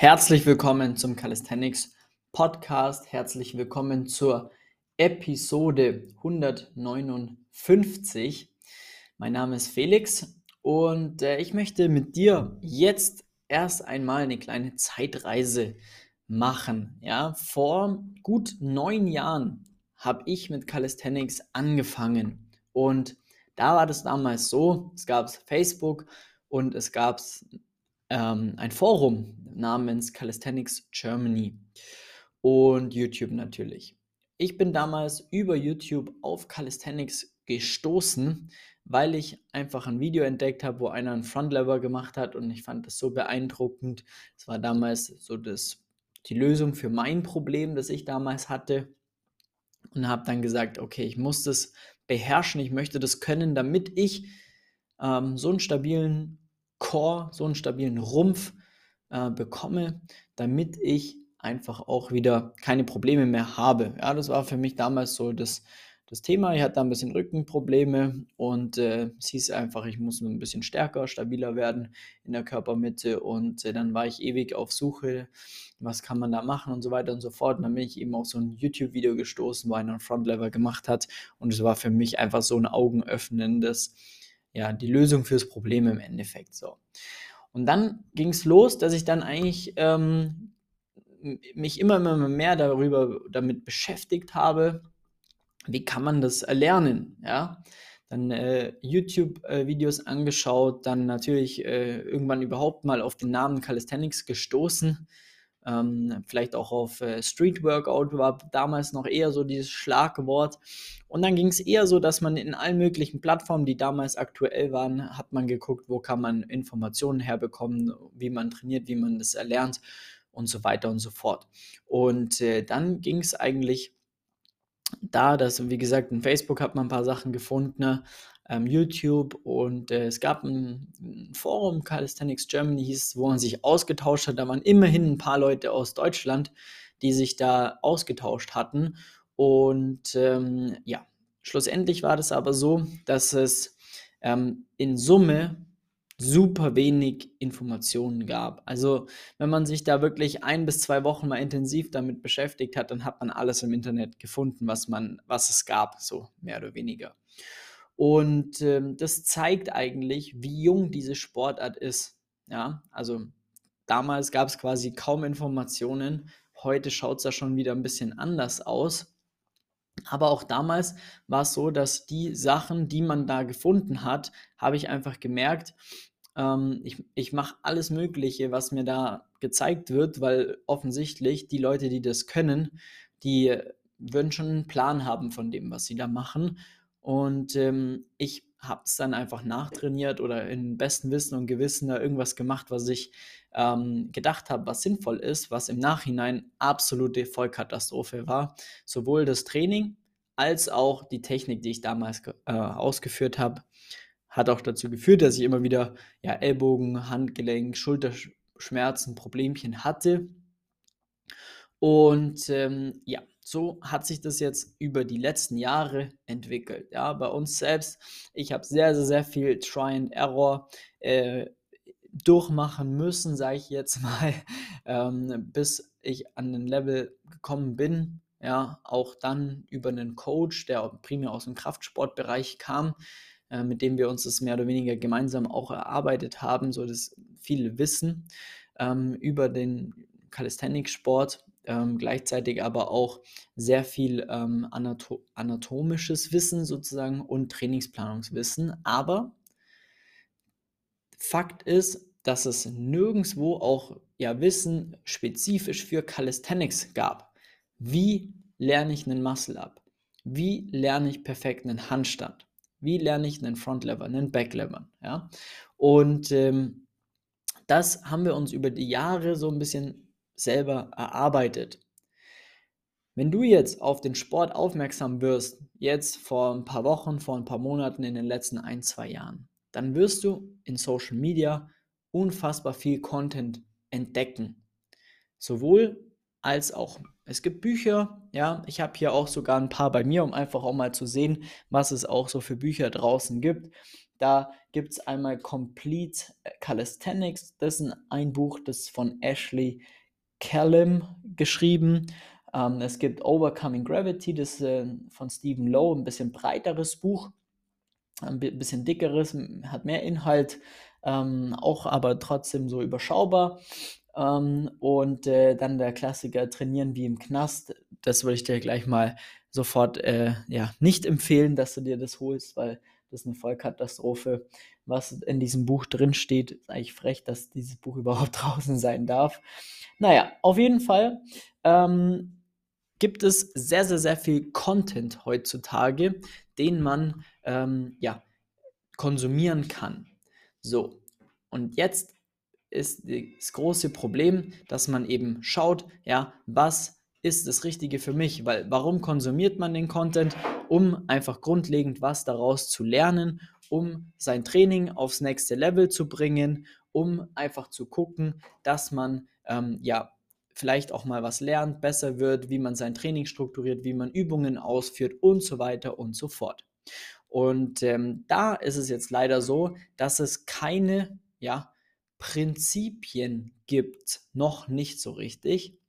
Herzlich willkommen zum Calisthenics Podcast. Herzlich willkommen zur Episode 159. Mein Name ist Felix und äh, ich möchte mit dir jetzt erst einmal eine kleine Zeitreise machen. Ja, vor gut neun Jahren habe ich mit Calisthenics angefangen und da war das damals so, es gab Facebook und es gab ähm, ein Forum namens Calisthenics Germany und YouTube natürlich. Ich bin damals über YouTube auf Calisthenics gestoßen, weil ich einfach ein Video entdeckt habe, wo einer einen Frontlever gemacht hat und ich fand das so beeindruckend. Es war damals so das, die Lösung für mein Problem, das ich damals hatte und habe dann gesagt, okay, ich muss das beherrschen, ich möchte das können, damit ich ähm, so einen stabilen Core, so einen stabilen Rumpf äh, bekomme, damit ich einfach auch wieder keine Probleme mehr habe. Ja, das war für mich damals so das, das Thema. Ich hatte ein bisschen Rückenprobleme und äh, es hieß einfach, ich muss ein bisschen stärker, stabiler werden in der Körpermitte und äh, dann war ich ewig auf Suche, was kann man da machen und so weiter und so fort. Und dann bin ich eben auf so ein YouTube-Video gestoßen, wo einer einen Frontlever gemacht hat und es war für mich einfach so ein augenöffnendes ja, die Lösung fürs Problem im Endeffekt. So. Und dann ging es los, dass ich dann eigentlich ähm, mich immer, immer mehr darüber damit beschäftigt habe, wie kann man das erlernen, ja. Dann äh, YouTube-Videos angeschaut, dann natürlich äh, irgendwann überhaupt mal auf den Namen Calisthenics gestoßen ähm, vielleicht auch auf äh, Street Workout war damals noch eher so dieses Schlagwort. Und dann ging es eher so, dass man in allen möglichen Plattformen, die damals aktuell waren, hat man geguckt, wo kann man Informationen herbekommen, wie man trainiert, wie man das erlernt und so weiter und so fort. Und äh, dann ging es eigentlich da, dass, wie gesagt, in Facebook hat man ein paar Sachen gefunden, ne? Ähm, YouTube und äh, es gab ein, ein, Forum, Calisthenics Germany hieß, wo man sich ausgetauscht hat. Da waren immerhin ein paar Leute aus Deutschland, die sich da ausgetauscht hatten. Und ähm, ja, schlussendlich war das aber so, dass es ähm, in Summe super wenig Informationen gab. Also wenn man sich da wirklich ein bis zwei Wochen mal intensiv damit beschäftigt hat, dann hat man alles im Internet gefunden, was man, was es gab, so mehr oder weniger. Und ähm, das zeigt eigentlich, wie jung diese Sportart ist. Ja, also damals gab es quasi kaum Informationen. Heute schaut es da schon wieder ein bisschen anders aus. Aber auch damals war es so, dass die Sachen, die man da gefunden hat, habe ich einfach gemerkt, ähm, ich, ich mache alles Mögliche, was mir da gezeigt wird, weil offensichtlich die Leute, die das können, die würden schon einen Plan haben von dem, was sie da machen. Und ähm, ich habe es dann einfach nachtrainiert oder in bestem Wissen und Gewissen da irgendwas gemacht, was ich ähm, gedacht habe, was sinnvoll ist, was im Nachhinein absolute Vollkatastrophe war. Sowohl das Training als auch die Technik, die ich damals äh, ausgeführt habe, hat auch dazu geführt, dass ich immer wieder ja, Ellbogen, Handgelenk, Schulterschmerzen, Problemchen hatte. Und ähm, ja, so hat sich das jetzt über die letzten Jahre entwickelt. Ja, bei uns selbst, ich habe sehr, sehr, sehr viel Try and Error äh, durchmachen müssen, sage ich jetzt mal, ähm, bis ich an den Level gekommen bin. Ja, auch dann über einen Coach, der primär aus dem Kraftsportbereich kam, äh, mit dem wir uns das mehr oder weniger gemeinsam auch erarbeitet haben, so das viele Wissen ähm, über den Calisthenics-Sport ähm, gleichzeitig aber auch sehr viel ähm, anato anatomisches Wissen sozusagen und Trainingsplanungswissen. Aber Fakt ist, dass es nirgendwo auch ja, Wissen spezifisch für Calisthenics gab. Wie lerne ich einen Muscle-Up? Wie lerne ich perfekt einen Handstand? Wie lerne ich einen Frontlever, einen Backlever? Ja? Und ähm, das haben wir uns über die Jahre so ein bisschen selber erarbeitet. Wenn du jetzt auf den Sport aufmerksam wirst, jetzt vor ein paar Wochen, vor ein paar Monaten, in den letzten ein, zwei Jahren, dann wirst du in Social Media unfassbar viel Content entdecken. Sowohl als auch. Es gibt Bücher, ja, ich habe hier auch sogar ein paar bei mir, um einfach auch mal zu sehen, was es auch so für Bücher draußen gibt. Da gibt es einmal Complete Calisthenics, das ist ein Buch, das von Ashley Callum geschrieben. Ähm, es gibt Overcoming Gravity, das äh, von Stephen Lowe, ein bisschen breiteres Buch, ein bisschen dickeres, hat mehr Inhalt, ähm, auch aber trotzdem so überschaubar. Ähm, und äh, dann der Klassiker Trainieren wie im Knast. Das würde ich dir gleich mal sofort äh, ja, nicht empfehlen, dass du dir das holst, weil das ist eine Vollkatastrophe, was in diesem Buch drin steht. Ist eigentlich frech, dass dieses Buch überhaupt draußen sein darf. Naja, auf jeden Fall ähm, gibt es sehr, sehr, sehr viel Content heutzutage, den man ähm, ja, konsumieren kann. So, und jetzt ist das große Problem, dass man eben schaut, ja, was ist das Richtige für mich? Weil warum konsumiert man den Content? Um einfach grundlegend was daraus zu lernen, um sein Training aufs nächste Level zu bringen, um einfach zu gucken, dass man ähm, ja vielleicht auch mal was lernt, besser wird, wie man sein Training strukturiert, wie man Übungen ausführt und so weiter und so fort. Und ähm, da ist es jetzt leider so, dass es keine ja, Prinzipien gibt, noch nicht so richtig,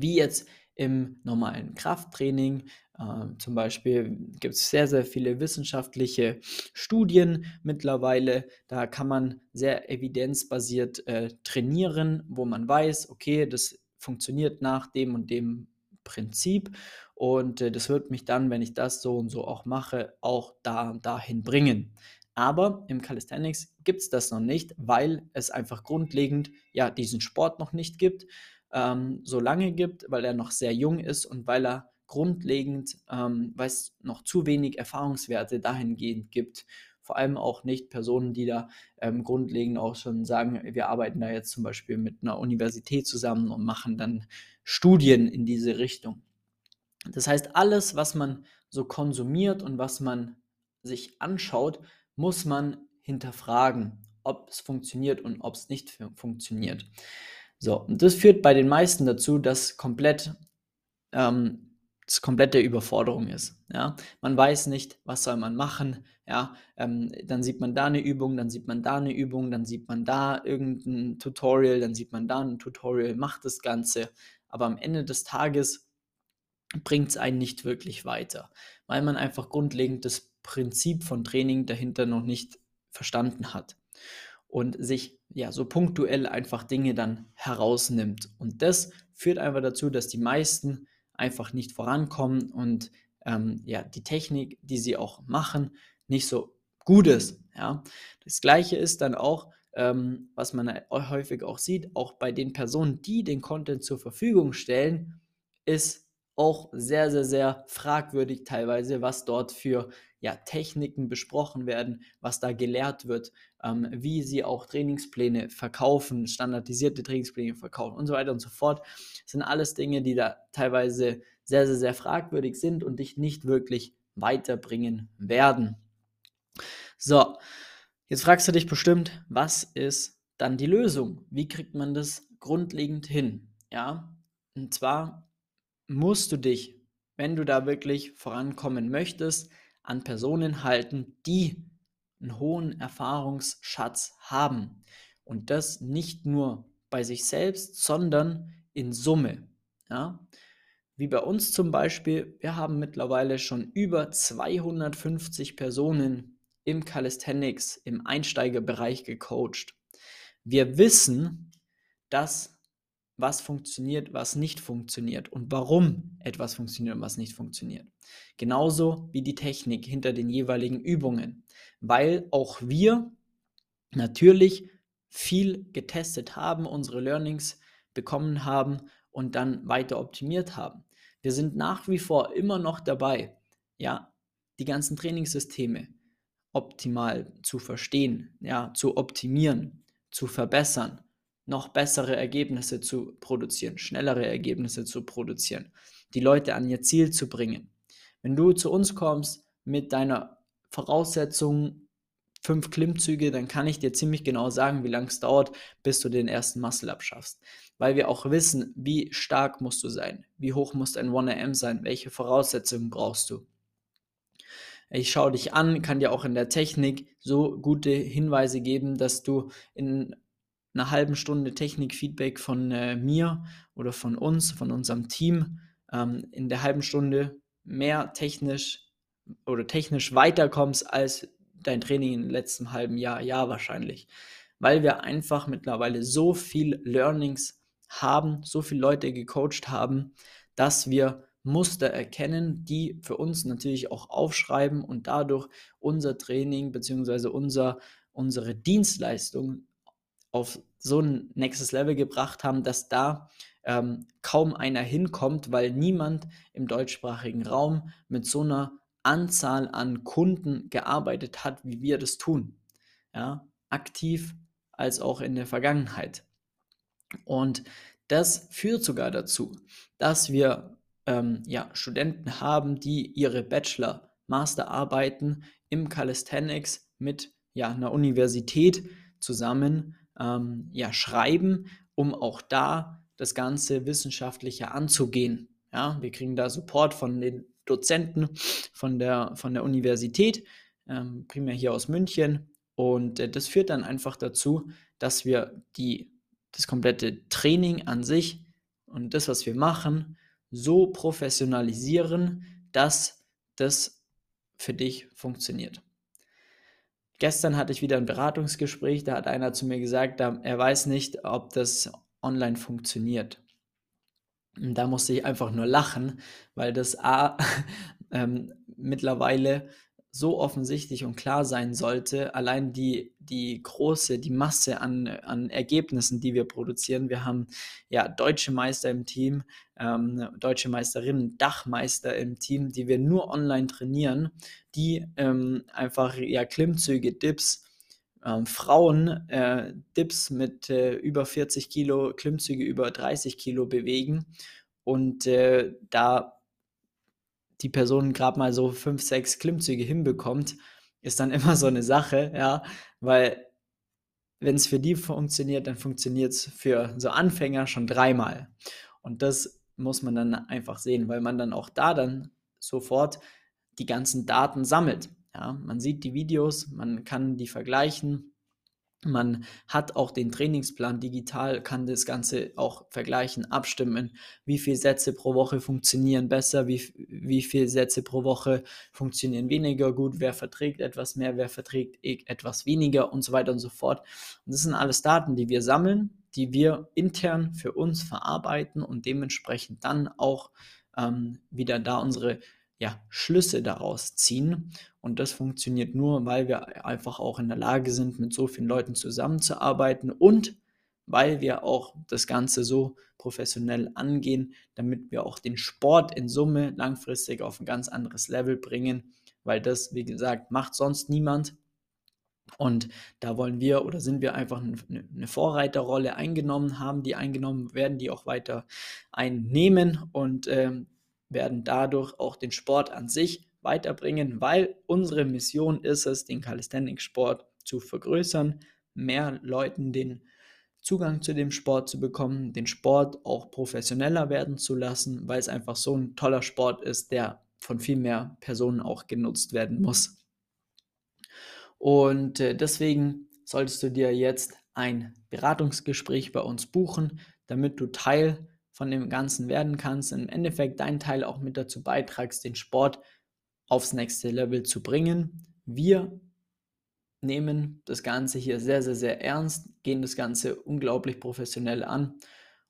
wie jetzt im normalen Krafttraining. Äh, zum Beispiel gibt es sehr, sehr viele wissenschaftliche Studien mittlerweile. Da kann man sehr evidenzbasiert äh, trainieren, wo man weiß, okay, das funktioniert nach dem und dem Prinzip. Und äh, das wird mich dann, wenn ich das so und so auch mache, auch da dahin bringen. Aber im Calisthenics gibt es das noch nicht, weil es einfach grundlegend ja diesen Sport noch nicht gibt, ähm, so lange gibt, weil er noch sehr jung ist und weil er grundlegend, ähm, weil es noch zu wenig Erfahrungswerte dahingehend gibt. Vor allem auch nicht Personen, die da ähm, grundlegend auch schon sagen, wir arbeiten da jetzt zum Beispiel mit einer Universität zusammen und machen dann Studien in diese Richtung. Das heißt, alles, was man so konsumiert und was man sich anschaut, muss man hinterfragen, ob es funktioniert und ob es nicht funktioniert. So, und das führt bei den meisten dazu, dass komplett ähm, das komplette Überforderung ist. Ja, man weiß nicht, was soll man machen. Ja, ähm, dann sieht man da eine Übung, dann sieht man da eine Übung, dann sieht man da irgendein Tutorial, dann sieht man da ein Tutorial, macht das Ganze. Aber am Ende des Tages bringt es einen nicht wirklich weiter, weil man einfach grundlegend das Prinzip von Training dahinter noch nicht verstanden hat und sich ja so punktuell einfach Dinge dann herausnimmt. Und das führt einfach dazu, dass die meisten einfach nicht vorankommen und ähm, ja, die Technik, die sie auch machen, nicht so gut ist. Ja. Das gleiche ist dann auch, ähm, was man häufig auch sieht, auch bei den Personen, die den Content zur Verfügung stellen, ist auch sehr, sehr, sehr fragwürdig teilweise, was dort für ja, Techniken besprochen werden, was da gelehrt wird, ähm, wie sie auch Trainingspläne verkaufen, standardisierte Trainingspläne verkaufen und so weiter und so fort. Das sind alles Dinge, die da teilweise sehr, sehr, sehr fragwürdig sind und dich nicht wirklich weiterbringen werden. So, jetzt fragst du dich bestimmt, was ist dann die Lösung? Wie kriegt man das grundlegend hin? Ja, und zwar musst du dich, wenn du da wirklich vorankommen möchtest, an Personen halten, die einen hohen Erfahrungsschatz haben. Und das nicht nur bei sich selbst, sondern in Summe. Ja? Wie bei uns zum Beispiel, wir haben mittlerweile schon über 250 Personen im Calisthenics, im Einsteigerbereich gecoacht. Wir wissen, dass was funktioniert, was nicht funktioniert und warum etwas funktioniert und was nicht funktioniert. Genauso wie die Technik hinter den jeweiligen Übungen, weil auch wir natürlich viel getestet haben, unsere Learnings bekommen haben und dann weiter optimiert haben. Wir sind nach wie vor immer noch dabei, ja, die ganzen Trainingssysteme optimal zu verstehen, ja, zu optimieren, zu verbessern noch bessere Ergebnisse zu produzieren, schnellere Ergebnisse zu produzieren, die Leute an ihr Ziel zu bringen. Wenn du zu uns kommst mit deiner Voraussetzung fünf Klimmzüge, dann kann ich dir ziemlich genau sagen, wie lange es dauert, bis du den ersten Muscle abschaffst. Weil wir auch wissen, wie stark musst du sein, wie hoch muss dein 1AM sein, welche Voraussetzungen brauchst du. Ich schaue dich an, kann dir auch in der Technik so gute Hinweise geben, dass du in einer halben Stunde Technikfeedback von äh, mir oder von uns, von unserem Team, ähm, in der halben Stunde mehr technisch oder technisch weiterkommst als dein Training im letzten halben Jahr. Ja, wahrscheinlich. Weil wir einfach mittlerweile so viel Learnings haben, so viele Leute gecoacht haben, dass wir Muster erkennen, die für uns natürlich auch aufschreiben und dadurch unser Training bzw. Unser, unsere Dienstleistung auf so ein nächstes Level gebracht haben, dass da ähm, kaum einer hinkommt, weil niemand im deutschsprachigen Raum mit so einer Anzahl an Kunden gearbeitet hat, wie wir das tun. Ja, aktiv als auch in der Vergangenheit. Und das führt sogar dazu, dass wir ähm, ja, Studenten haben, die ihre Bachelor, Masterarbeiten im Calisthenics mit ja, einer Universität zusammen ähm, ja, schreiben, um auch da das Ganze wissenschaftlicher anzugehen. Ja, wir kriegen da Support von den Dozenten von der, von der Universität, ähm, primär hier aus München. Und äh, das führt dann einfach dazu, dass wir die, das komplette Training an sich und das, was wir machen, so professionalisieren, dass das für dich funktioniert. Gestern hatte ich wieder ein Beratungsgespräch, da hat einer zu mir gesagt, er weiß nicht, ob das online funktioniert. Und da musste ich einfach nur lachen, weil das A ähm, mittlerweile so offensichtlich und klar sein sollte, allein die, die große, die Masse an, an Ergebnissen, die wir produzieren. Wir haben ja deutsche Meister im Team, ähm, deutsche Meisterinnen, Dachmeister im Team, die wir nur online trainieren, die ähm, einfach ja Klimmzüge, Dips, ähm, Frauen äh, Dips mit äh, über 40 Kilo, Klimmzüge über 30 Kilo bewegen und äh, da die Person gerade mal so fünf, sechs Klimmzüge hinbekommt, ist dann immer so eine Sache, ja, weil wenn es für die funktioniert, dann funktioniert es für so Anfänger schon dreimal. Und das muss man dann einfach sehen, weil man dann auch da dann sofort die ganzen Daten sammelt. Ja, man sieht die Videos, man kann die vergleichen man hat auch den Trainingsplan digital, kann das Ganze auch vergleichen, abstimmen, wie viele Sätze pro Woche funktionieren besser, wie, wie viele Sätze pro Woche funktionieren weniger? Gut, wer verträgt etwas mehr, wer verträgt e, etwas weniger? Und so weiter und so fort. Und das sind alles Daten, die wir sammeln, die wir intern für uns verarbeiten und dementsprechend dann auch ähm, wieder da unsere ja, Schlüsse daraus ziehen. Und das funktioniert nur, weil wir einfach auch in der Lage sind, mit so vielen Leuten zusammenzuarbeiten und weil wir auch das Ganze so professionell angehen, damit wir auch den Sport in Summe langfristig auf ein ganz anderes Level bringen, weil das, wie gesagt, macht sonst niemand. Und da wollen wir oder sind wir einfach eine Vorreiterrolle eingenommen haben, die eingenommen werden, die auch weiter einnehmen. Und ähm, werden dadurch auch den Sport an sich weiterbringen, weil unsere Mission ist es, den Calisthenics-Sport zu vergrößern, mehr Leuten den Zugang zu dem Sport zu bekommen, den Sport auch professioneller werden zu lassen, weil es einfach so ein toller Sport ist, der von viel mehr Personen auch genutzt werden muss. Und äh, deswegen solltest du dir jetzt ein Beratungsgespräch bei uns buchen, damit du Teil von dem Ganzen werden kannst, im Endeffekt deinen Teil auch mit dazu beitragst, den Sport aufs nächste Level zu bringen. Wir nehmen das Ganze hier sehr, sehr, sehr ernst, gehen das Ganze unglaublich professionell an.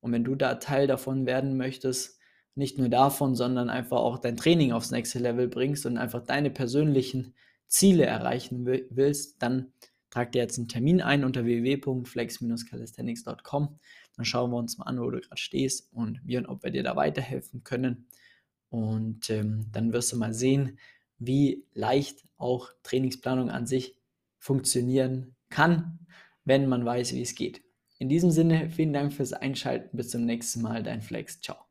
Und wenn du da Teil davon werden möchtest, nicht nur davon, sondern einfach auch dein Training aufs nächste Level bringst und einfach deine persönlichen Ziele erreichen willst, dann trag dir jetzt einen Termin ein unter www.flex-calisthenics.com. Dann schauen wir uns mal an, wo du gerade stehst und wie und ob wir dir da weiterhelfen können. Und ähm, dann wirst du mal sehen, wie leicht auch Trainingsplanung an sich funktionieren kann, wenn man weiß, wie es geht. In diesem Sinne, vielen Dank fürs Einschalten. Bis zum nächsten Mal. Dein Flex. Ciao.